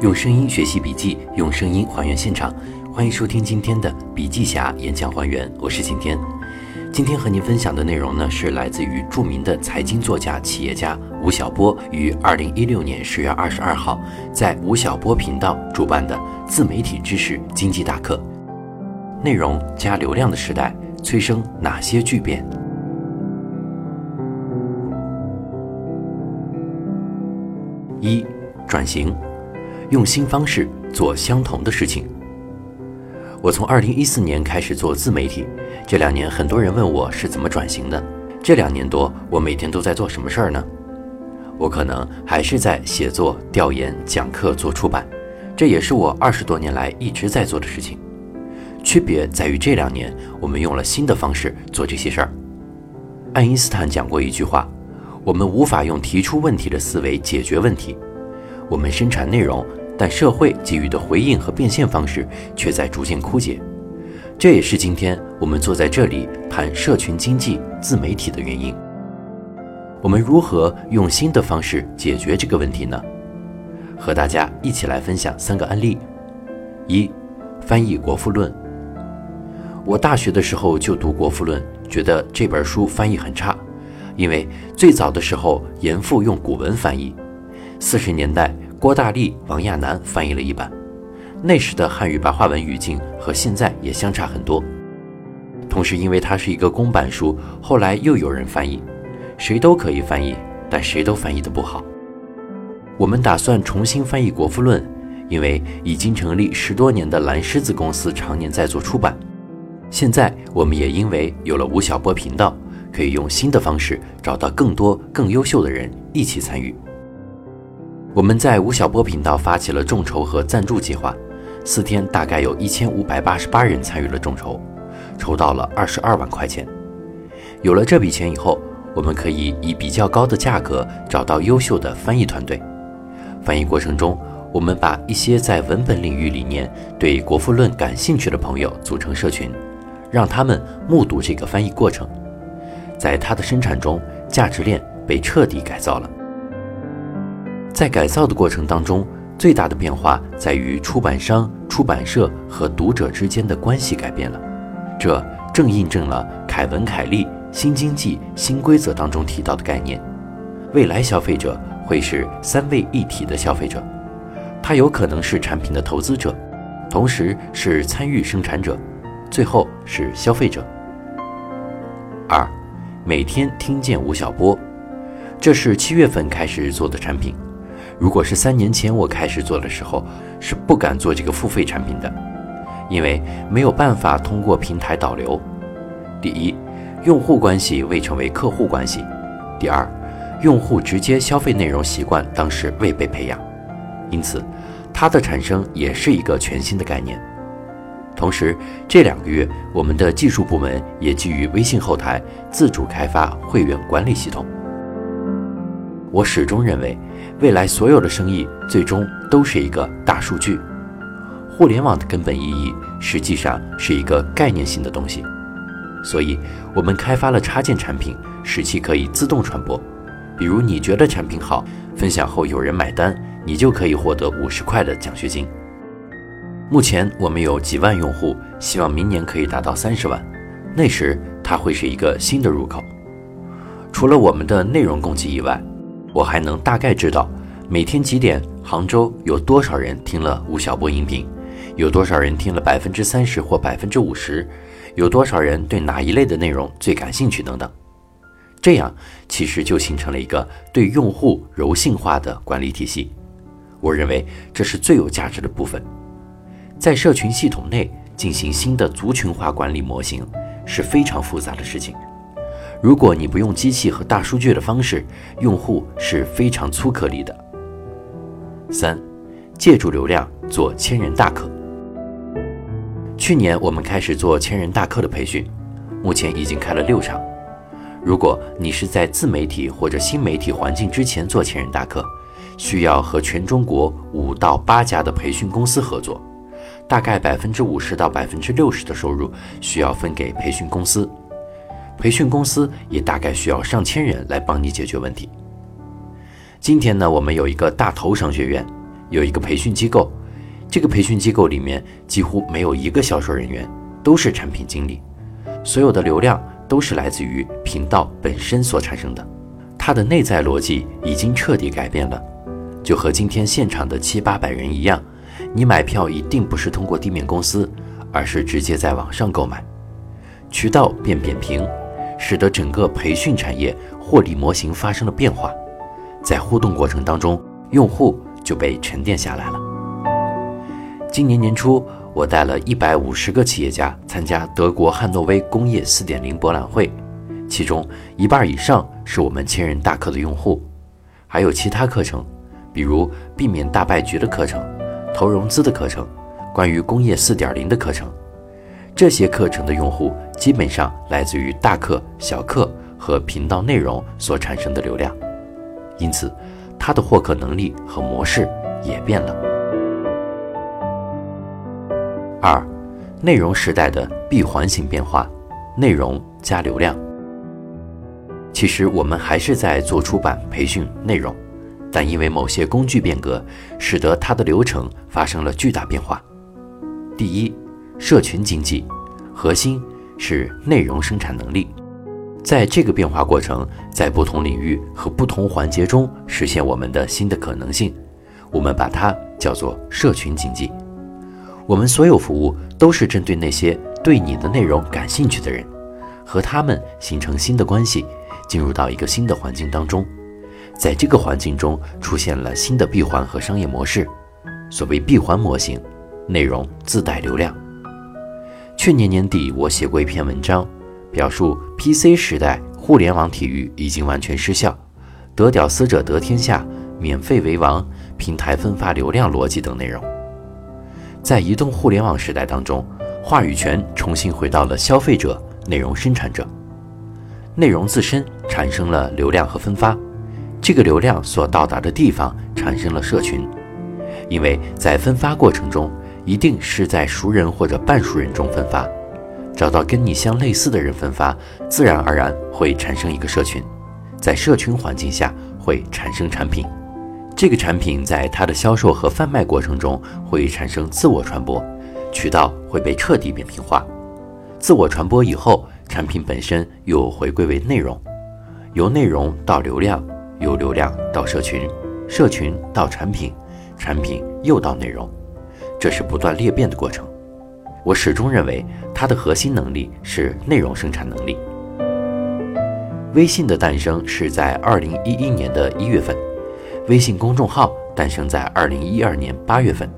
用声音学习笔记，用声音还原现场。欢迎收听今天的笔记侠演讲还原，我是晴天。今天和您分享的内容呢，是来自于著名的财经作家、企业家吴晓波于二零一六年十月二十二号在吴晓波频道主办的自媒体知识经济大课。内容加流量的时代，催生哪些巨变？一、转型，用新方式做相同的事情。我从二零一四年开始做自媒体，这两年很多人问我是怎么转型的。这两年多，我每天都在做什么事儿呢？我可能还是在写作、调研、讲课、做出版，这也是我二十多年来一直在做的事情。区别在于这两年我们用了新的方式做这些事儿。爱因斯坦讲过一句话：我们无法用提出问题的思维解决问题，我们生产内容。但社会给予的回应和变现方式却在逐渐枯竭，这也是今天我们坐在这里谈社群经济、自媒体的原因。我们如何用新的方式解决这个问题呢？和大家一起来分享三个案例。一、翻译《国富论》。我大学的时候就读《国富论》，觉得这本书翻译很差，因为最早的时候严复用古文翻译，四十年代。郭大力、王亚楠翻译了一版，那时的汉语白话文语境和现在也相差很多。同时，因为它是一个公版书，后来又有人翻译，谁都可以翻译，但谁都翻译的不好。我们打算重新翻译《国富论》，因为已经成立十多年的蓝狮子公司常年在做出版。现在，我们也因为有了吴晓波频道，可以用新的方式找到更多更优秀的人一起参与。我们在吴晓波频道发起了众筹和赞助计划，四天大概有一千五百八十八人参与了众筹，筹到了二十二万块钱。有了这笔钱以后，我们可以以比较高的价格找到优秀的翻译团队。翻译过程中，我们把一些在文本领域里面对《国富论》感兴趣的朋友组成社群，让他们目睹这个翻译过程。在它的生产中，价值链被彻底改造了。在改造的过程当中，最大的变化在于出版商、出版社和读者之间的关系改变了。这正印证了凯文·凯利《新经济新规则》当中提到的概念：未来消费者会是三位一体的消费者，他有可能是产品的投资者，同时是参与生产者，最后是消费者。二，每天听见吴晓波，这是七月份开始做的产品。如果是三年前我开始做的时候，是不敢做这个付费产品的，因为没有办法通过平台导流。第一，用户关系未成为客户关系；第二，用户直接消费内容习惯当时未被培养，因此它的产生也是一个全新的概念。同时，这两个月我们的技术部门也基于微信后台自主开发会员管理系统。我始终认为。未来所有的生意最终都是一个大数据。互联网的根本意义实际上是一个概念性的东西，所以我们开发了插件产品，使其可以自动传播。比如你觉得产品好，分享后有人买单，你就可以获得五十块的奖学金。目前我们有几万用户，希望明年可以达到三十万，那时它会是一个新的入口。除了我们的内容供给以外，我还能大概知道，每天几点杭州有多少人听了吴晓波音频，有多少人听了百分之三十或百分之五十，有多少人对哪一类的内容最感兴趣等等。这样其实就形成了一个对用户柔性化的管理体系。我认为这是最有价值的部分。在社群系统内进行新的族群化管理模型是非常复杂的事情。如果你不用机器和大数据的方式，用户是非常粗颗粒的。三，借助流量做千人大课。去年我们开始做千人大课的培训，目前已经开了六场。如果你是在自媒体或者新媒体环境之前做千人大课，需要和全中国五到八家的培训公司合作，大概百分之五十到百分之六十的收入需要分给培训公司。培训公司也大概需要上千人来帮你解决问题。今天呢，我们有一个大头商学院，有一个培训机构，这个培训机构里面几乎没有一个销售人员，都是产品经理，所有的流量都是来自于频道本身所产生的。它的内在逻辑已经彻底改变了，就和今天现场的七八百人一样，你买票一定不是通过地面公司，而是直接在网上购买，渠道变扁平。使得整个培训产业获利模型发生了变化，在互动过程当中，用户就被沉淀下来了。今年年初，我带了一百五十个企业家参加德国汉诺威工业四点零博览会，其中一半以上是我们千人大课的用户，还有其他课程，比如避免大败局的课程、投融资的课程、关于工业四点零的课程。这些课程的用户基本上来自于大课、小课和频道内容所产生的流量，因此，它的获客能力和模式也变了。二，内容时代的闭环型变化，内容加流量。其实我们还是在做出版、培训、内容，但因为某些工具变革，使得它的流程发生了巨大变化。第一。社群经济核心是内容生产能力，在这个变化过程，在不同领域和不同环节中实现我们的新的可能性，我们把它叫做社群经济。我们所有服务都是针对那些对你的内容感兴趣的人，和他们形成新的关系，进入到一个新的环境当中，在这个环境中出现了新的闭环和商业模式。所谓闭环模型，内容自带流量。去年年底，我写过一篇文章，表述 PC 时代互联网体育已经完全失效，得屌丝者得天下，免费为王，平台分发流量逻辑等内容。在移动互联网时代当中，话语权重新回到了消费者、内容生产者，内容自身产生了流量和分发，这个流量所到达的地方产生了社群，因为在分发过程中。一定是在熟人或者半熟人中分发，找到跟你相类似的人分发，自然而然会产生一个社群，在社群环境下会产生产品，这个产品在它的销售和贩卖过程中会产生自我传播，渠道会被彻底扁平化，自我传播以后，产品本身又回归为内容，由内容到流量，由流量到社群，社群到产品，产品又到内容。这是不断裂变的过程。我始终认为，它的核心能力是内容生产能力。微信的诞生是在二零一一年的一月份，微信公众号诞生在二零一二年八月份。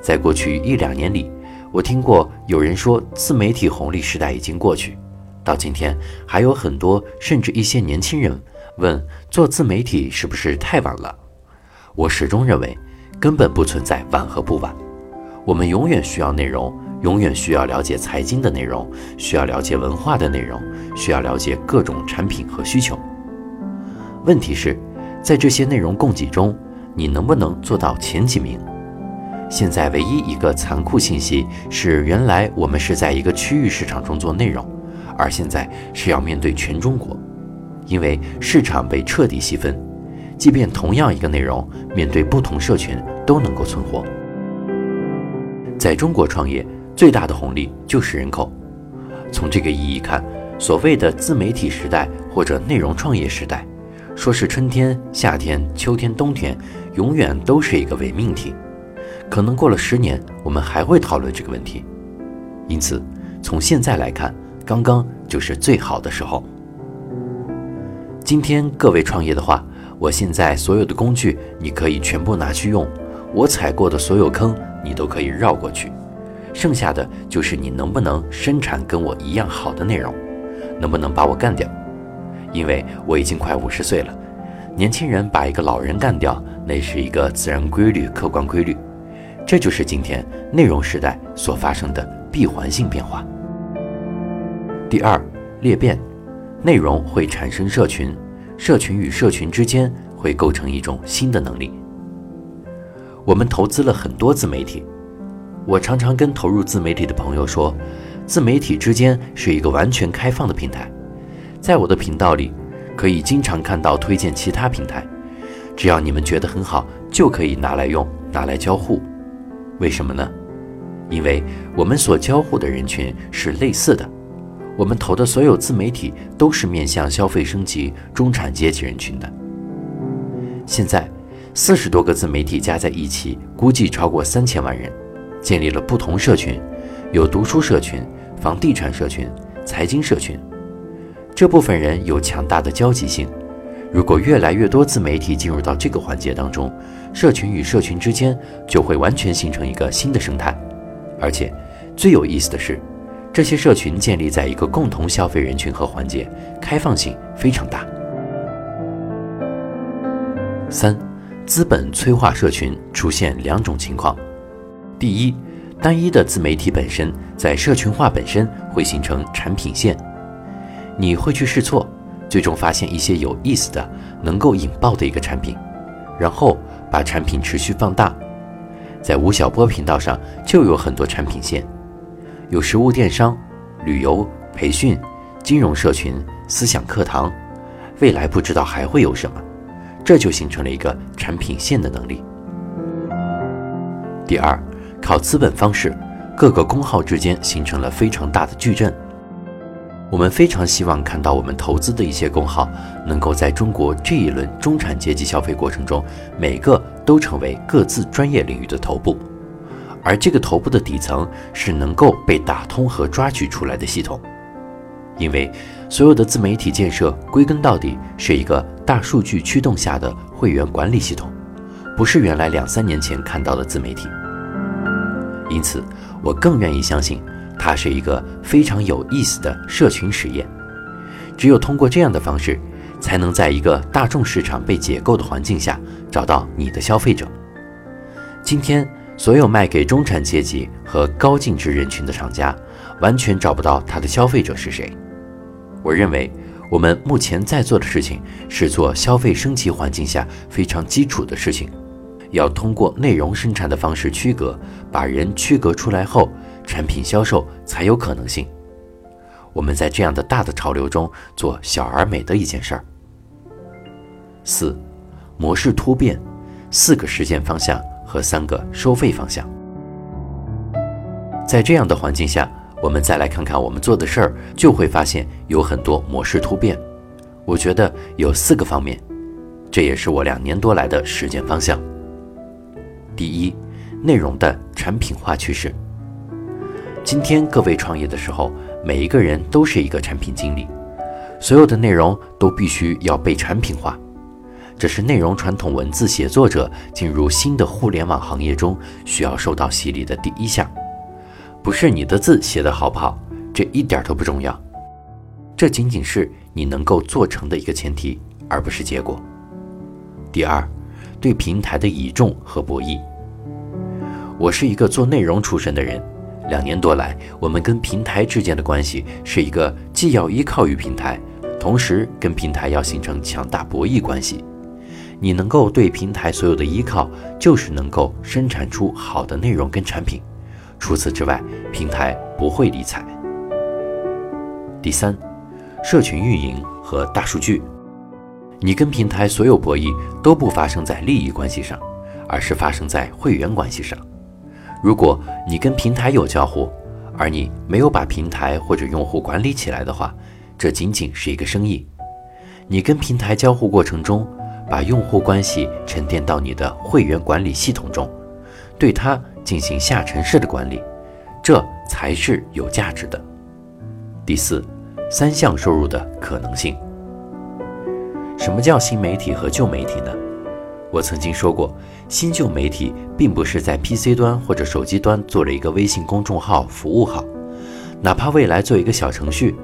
在过去一两年里，我听过有人说自媒体红利时代已经过去。到今天，还有很多甚至一些年轻人问做自媒体是不是太晚了？我始终认为，根本不存在晚和不晚。我们永远需要内容，永远需要了解财经的内容，需要了解文化的内容，需要了解各种产品和需求。问题是，在这些内容供给中，你能不能做到前几名？现在唯一一个残酷信息是，原来我们是在一个区域市场中做内容，而现在是要面对全中国，因为市场被彻底细分，即便同样一个内容，面对不同社群都能够存活。在中国创业最大的红利就是人口。从这个意义看，所谓的自媒体时代或者内容创业时代，说是春天、夏天、秋天、冬天，永远都是一个伪命题。可能过了十年，我们还会讨论这个问题。因此，从现在来看，刚刚就是最好的时候。今天各位创业的话，我现在所有的工具你可以全部拿去用，我踩过的所有坑。你都可以绕过去，剩下的就是你能不能生产跟我一样好的内容，能不能把我干掉？因为我已经快五十岁了，年轻人把一个老人干掉，那是一个自然规律、客观规律。这就是今天内容时代所发生的闭环性变化。第二，裂变，内容会产生社群，社群与社群之间会构成一种新的能力。我们投资了很多自媒体，我常常跟投入自媒体的朋友说，自媒体之间是一个完全开放的平台，在我的频道里，可以经常看到推荐其他平台，只要你们觉得很好，就可以拿来用，拿来交互。为什么呢？因为我们所交互的人群是类似的，我们投的所有自媒体都是面向消费升级、中产阶级人群的。现在，四十多个自媒体加在一起，估计超过三千万人，建立了不同社群，有读书社群、房地产社群、财经社群。这部分人有强大的交集性。如果越来越多自媒体进入到这个环节当中，社群与社群之间就会完全形成一个新的生态。而且，最有意思的是，这些社群建立在一个共同消费人群和环节，开放性非常大。三，资本催化社群出现两种情况：第一，单一的自媒体本身在社群化本身会形成产品线，你会去试错，最终发现一些有意思的、能够引爆的一个产品，然后把产品持续放大。在吴晓波频道上就有很多产品线，有实物电商、旅游、培训、金融社群、思想课堂，未来不知道还会有什么。这就形成了一个产品线的能力。第二，靠资本方式，各个工号之间形成了非常大的矩阵。我们非常希望看到我们投资的一些工号，能够在中国这一轮中产阶级消费过程中，每个都成为各自专业领域的头部，而这个头部的底层是能够被打通和抓取出来的系统。因为所有的自媒体建设归根到底是一个大数据驱动下的会员管理系统，不是原来两三年前看到的自媒体。因此，我更愿意相信它是一个非常有意思的社群实验。只有通过这样的方式，才能在一个大众市场被解构的环境下找到你的消费者。今天，所有卖给中产阶级和高净值人群的厂家，完全找不到他的消费者是谁。我认为，我们目前在做的事情是做消费升级环境下非常基础的事情，要通过内容生产的方式区隔，把人区隔出来后，产品销售才有可能性。我们在这样的大的潮流中做小而美的一件事儿。四，模式突变，四个实践方向和三个收费方向。在这样的环境下。我们再来看看我们做的事儿，就会发现有很多模式突变。我觉得有四个方面，这也是我两年多来的实践方向。第一，内容的产品化趋势。今天各位创业的时候，每一个人都是一个产品经理，所有的内容都必须要被产品化。这是内容传统文字写作者进入新的互联网行业中需要受到洗礼的第一项。不是你的字写得好不好，这一点都不重要，这仅仅是你能够做成的一个前提，而不是结果。第二，对平台的倚重和博弈。我是一个做内容出身的人，两年多来，我们跟平台之间的关系是一个既要依靠于平台，同时跟平台要形成强大博弈关系。你能够对平台所有的依靠，就是能够生产出好的内容跟产品。除此之外，平台不会理睬。第三，社群运营和大数据，你跟平台所有博弈都不发生在利益关系上，而是发生在会员关系上。如果你跟平台有交互，而你没有把平台或者用户管理起来的话，这仅仅是一个生意。你跟平台交互过程中，把用户关系沉淀到你的会员管理系统中，对它。进行下沉式的管理，这才是有价值的。第四，三项收入的可能性。什么叫新媒体和旧媒体呢？我曾经说过，新旧媒体并不是在 PC 端或者手机端做了一个微信公众号服务好，哪怕未来做一个小程序，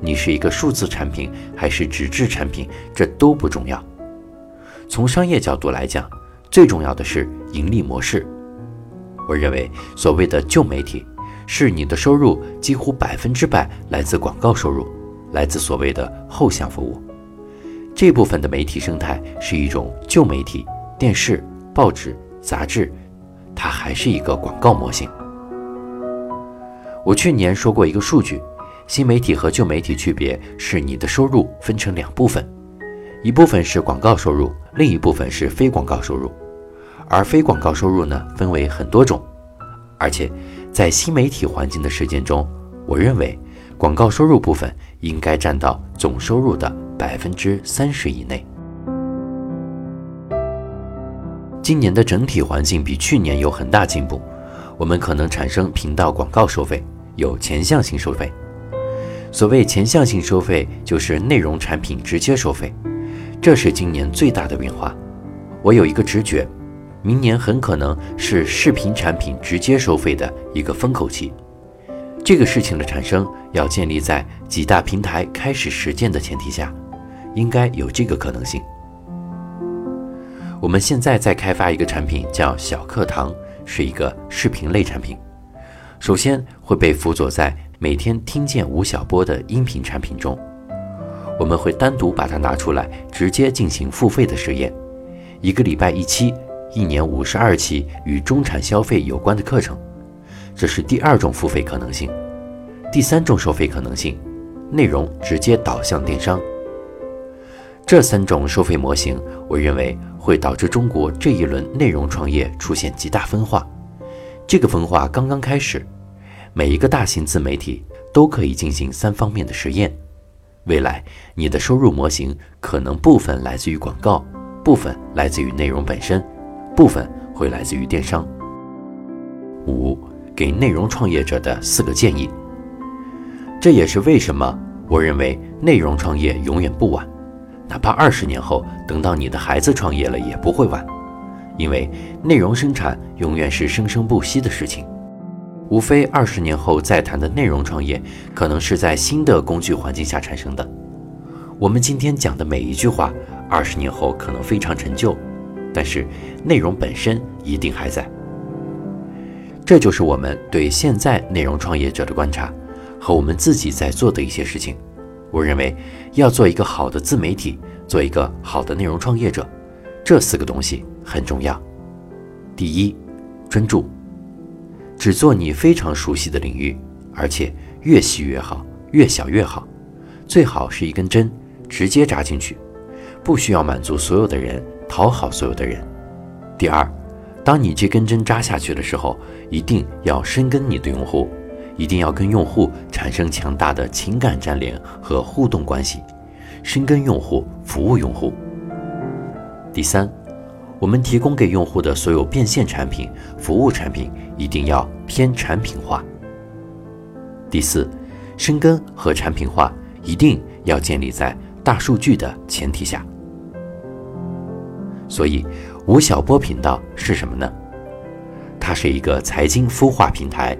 你是一个数字产品还是纸质产品，这都不重要。从商业角度来讲，最重要的是盈利模式。我认为，所谓的旧媒体，是你的收入几乎百分之百来自广告收入，来自所谓的后向服务。这部分的媒体生态是一种旧媒体，电视、报纸、杂志，它还是一个广告模型。我去年说过一个数据，新媒体和旧媒体区别是你的收入分成两部分，一部分是广告收入，另一部分是非广告收入。而非广告收入呢，分为很多种，而且在新媒体环境的实践中，我认为广告收入部分应该占到总收入的百分之三十以内。今年的整体环境比去年有很大进步，我们可能产生频道广告收费，有前向性收费。所谓前向性收费，就是内容产品直接收费，这是今年最大的变化。我有一个直觉。明年很可能是视频产品直接收费的一个风口期，这个事情的产生要建立在几大平台开始实践的前提下，应该有这个可能性。我们现在在开发一个产品，叫小课堂，是一个视频类产品。首先会被辅佐在每天听见吴晓波的音频产品中，我们会单独把它拿出来，直接进行付费的实验，一个礼拜一期。一年五十二期与中产消费有关的课程，这是第二种付费可能性。第三种收费可能性，内容直接导向电商。这三种收费模型，我认为会导致中国这一轮内容创业出现极大分化。这个分化刚刚开始，每一个大型自媒体都可以进行三方面的实验。未来，你的收入模型可能部分来自于广告，部分来自于内容本身。部分会来自于电商。五，给内容创业者的四个建议。这也是为什么我认为内容创业永远不晚，哪怕二十年后等到你的孩子创业了也不会晚，因为内容生产永远是生生不息的事情。无非二十年后再谈的内容创业，可能是在新的工具环境下产生的。我们今天讲的每一句话，二十年后可能非常陈旧。但是内容本身一定还在，这就是我们对现在内容创业者的观察和我们自己在做的一些事情。我认为要做一个好的自媒体，做一个好的内容创业者，这四个东西很重要。第一，专注，只做你非常熟悉的领域，而且越细越好，越小越好，最好是一根针直接扎进去，不需要满足所有的人。讨好所有的人。第二，当你这根针扎下去的时候，一定要深耕你的用户，一定要跟用户产生强大的情感粘连和互动关系，深耕用户，服务用户。第三，我们提供给用户的所有变现产品、服务产品一定要偏产品化。第四，深耕和产品化一定要建立在大数据的前提下。所以，吴晓波频道是什么呢？它是一个财经孵化平台，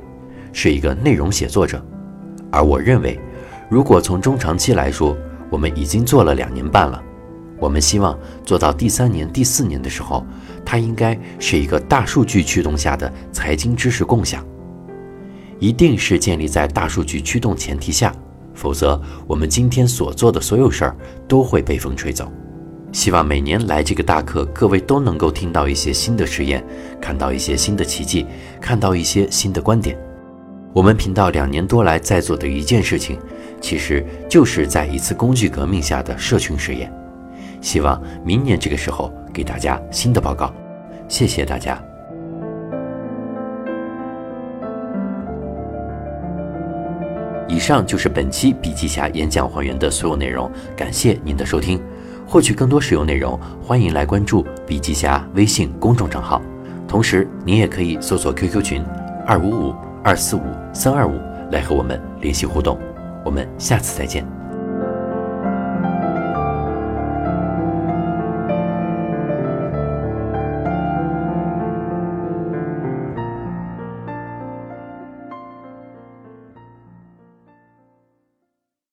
是一个内容写作者。而我认为，如果从中长期来说，我们已经做了两年半了。我们希望做到第三年、第四年的时候，它应该是一个大数据驱动下的财经知识共享，一定是建立在大数据驱动前提下，否则我们今天所做的所有事儿都会被风吹走。希望每年来这个大课，各位都能够听到一些新的实验，看到一些新的奇迹，看到一些新的观点。我们频道两年多来在做的一件事情，其实就是在一次工具革命下的社群实验。希望明年这个时候给大家新的报告。谢谢大家。以上就是本期笔记侠演讲还原的所有内容，感谢您的收听。获取更多实用内容，欢迎来关注笔记侠微信公众账号。同时，您也可以搜索 QQ 群二五五二四五三二五来和我们联系互动。我们下次再见。